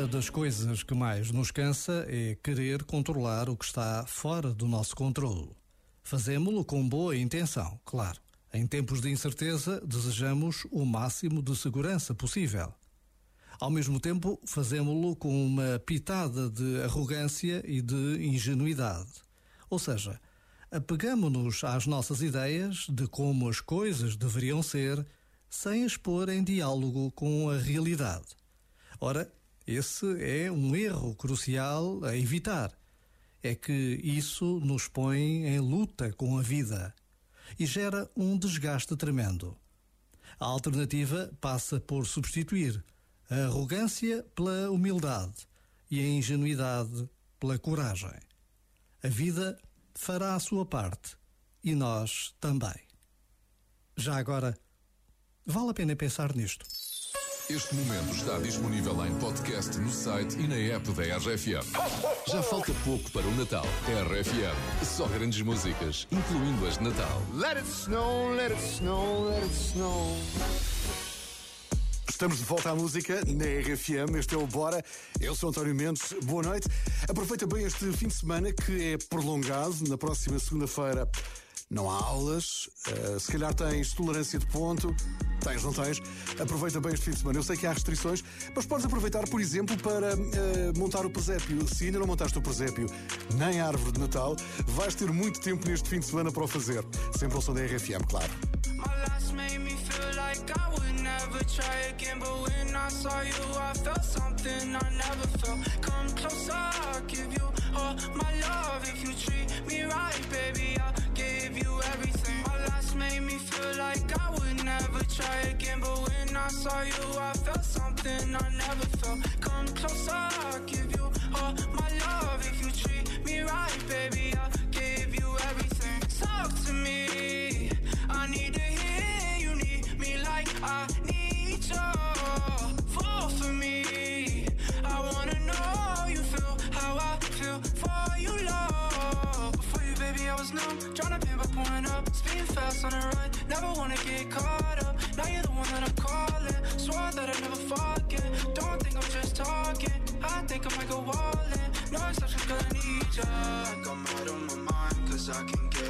Uma das coisas que mais nos cansa é querer controlar o que está fora do nosso controle. Fazemos-lo com boa intenção, claro. Em tempos de incerteza, desejamos o máximo de segurança possível. Ao mesmo tempo, fazemos-lo com uma pitada de arrogância e de ingenuidade. Ou seja, apegamos-nos às nossas ideias de como as coisas deveriam ser, sem expor em diálogo com a realidade. Ora, esse é um erro crucial a evitar. É que isso nos põe em luta com a vida e gera um desgaste tremendo. A alternativa passa por substituir a arrogância pela humildade e a ingenuidade pela coragem. A vida fará a sua parte e nós também. Já agora, vale a pena pensar nisto. Este momento está disponível em podcast no site e na app da RFM. Já falta pouco para o Natal. RFM, só grandes músicas, incluindo as de Natal. Let it snow, let it snow, let it snow. Estamos de volta à música na RFM. Este é o Bora. Eu sou António Mendes. Boa noite. Aproveita bem este fim de semana que é prolongado. Na próxima segunda-feira não há aulas, uh, se calhar tens tolerância de ponto, tens, não tens? Aproveita bem este fim de semana. Eu sei que há restrições, mas podes aproveitar, por exemplo, para uh, montar o presépio. Se ainda não montaste o presépio, nem a árvore de Natal, vais ter muito tempo neste fim de semana para o fazer. Sempre ao som da RFM, claro. saw made me feel like I would never try again. But when I saw you, I felt something I never felt. Come closer, I'll give you all my love. If you treat me right, baby, I'll give you everything. Talk to me, I need to hear you need me like I need you. Fast on the run. Never wanna get caught up. Now you're the one that I'm calling. Swore that I'd never forget. Don't think I'm just talking. I think I might go all in. No exception, cause I need ya. Like I'm out of my mind, cause I can't get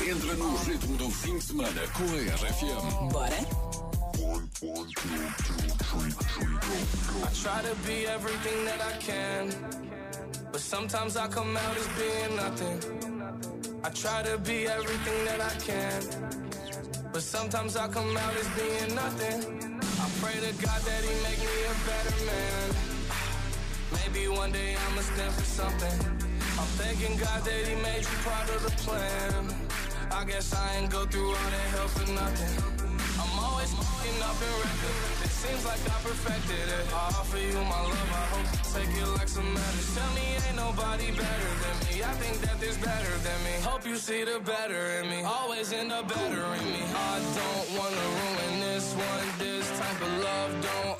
Entra no ritmo do fim de semana com a RFM. Bora? I try to be everything that I can, but sometimes I come out as being nothing. I try to be everything that I can, but sometimes I come out as being nothing. I pray to God that He make me a better man. Maybe one day I'ma stand for something. I'm thanking God that He made you part of the plan. I guess I ain't go through all that hell for nothing. I'm always fucking up and wrecking. It seems like I perfected it. I offer you my love, I hope you take it like some medicine. Tell me ain't nobody better than me. I think that there's better than me. Hope you see the better in me. Always end up bettering me. I don't wanna ruin this one. This type of love don't